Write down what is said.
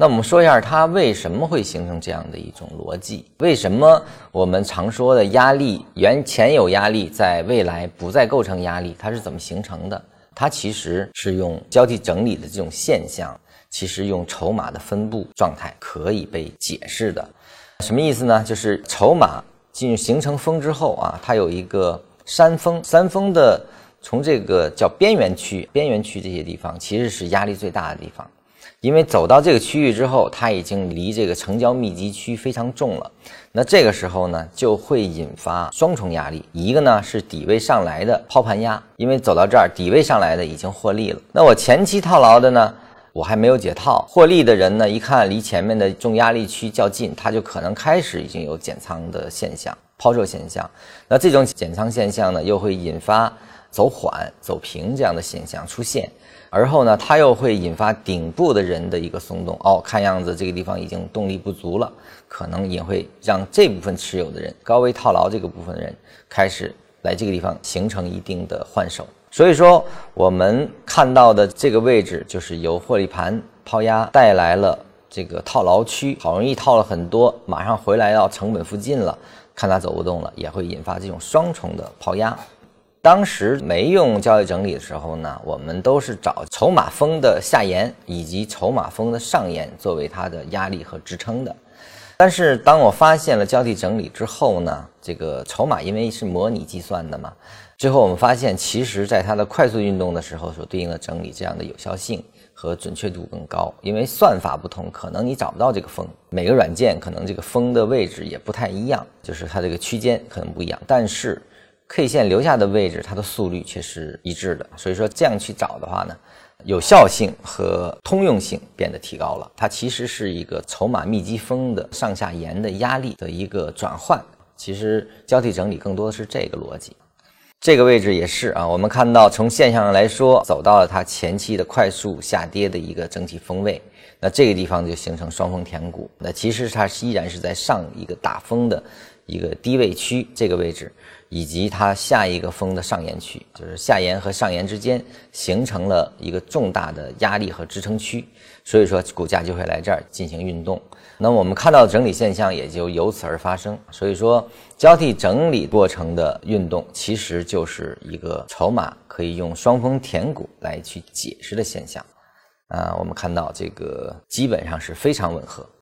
那我们说一下它为什么会形成这样的一种逻辑？为什么我们常说的压力原前有压力，在未来不再构成压力，它是怎么形成的？它其实是用交替整理的这种现象，其实用筹码的分布状态可以被解释的。什么意思呢？就是筹码进入形成峰之后啊，它有一个山峰，山峰的从这个叫边缘区、边缘区这些地方，其实是压力最大的地方。因为走到这个区域之后，它已经离这个成交密集区非常重了。那这个时候呢，就会引发双重压力。一个呢是底位上来的抛盘压，因为走到这儿底位上来的已经获利了。那我前期套牢的呢，我还没有解套，获利的人呢，一看离前面的重压力区较近，他就可能开始已经有减仓的现象、抛售现象。那这种减仓现象呢，又会引发走缓、走平这样的现象出现。而后呢，它又会引发顶部的人的一个松动哦，看样子这个地方已经动力不足了，可能也会让这部分持有的人高位套牢这个部分的人开始来这个地方形成一定的换手。所以说，我们看到的这个位置就是由获利盘抛压带来了这个套牢区，好容易套了很多，马上回来到成本附近了，看它走不动了，也会引发这种双重的抛压。当时没用交易整理的时候呢，我们都是找筹码峰的下沿以及筹码峰的上沿作为它的压力和支撑的。但是当我发现了交替整理之后呢，这个筹码因为是模拟计算的嘛，最后我们发现，其实在它的快速运动的时候所对应的整理这样的有效性和准确度更高。因为算法不同，可能你找不到这个峰，每个软件可能这个峰的位置也不太一样，就是它这个区间可能不一样，但是。K 线留下的位置，它的速率却是一致的，所以说这样去找的话呢，有效性和通用性变得提高了。它其实是一个筹码密集峰的上下沿的压力的一个转换。其实交替整理更多的是这个逻辑。这个位置也是啊，我们看到从现象上来说，走到了它前期的快速下跌的一个整体峰位，那这个地方就形成双峰填谷。那其实它依然是在上一个大峰的。一个低位区这个位置，以及它下一个峰的上沿区，就是下沿和上沿之间形成了一个重大的压力和支撑区，所以说股价就会来这儿进行运动。那我们看到整理现象也就由此而发生。所以说交替整理过程的运动，其实就是一个筹码可以用双峰填谷来去解释的现象。啊，我们看到这个基本上是非常吻合。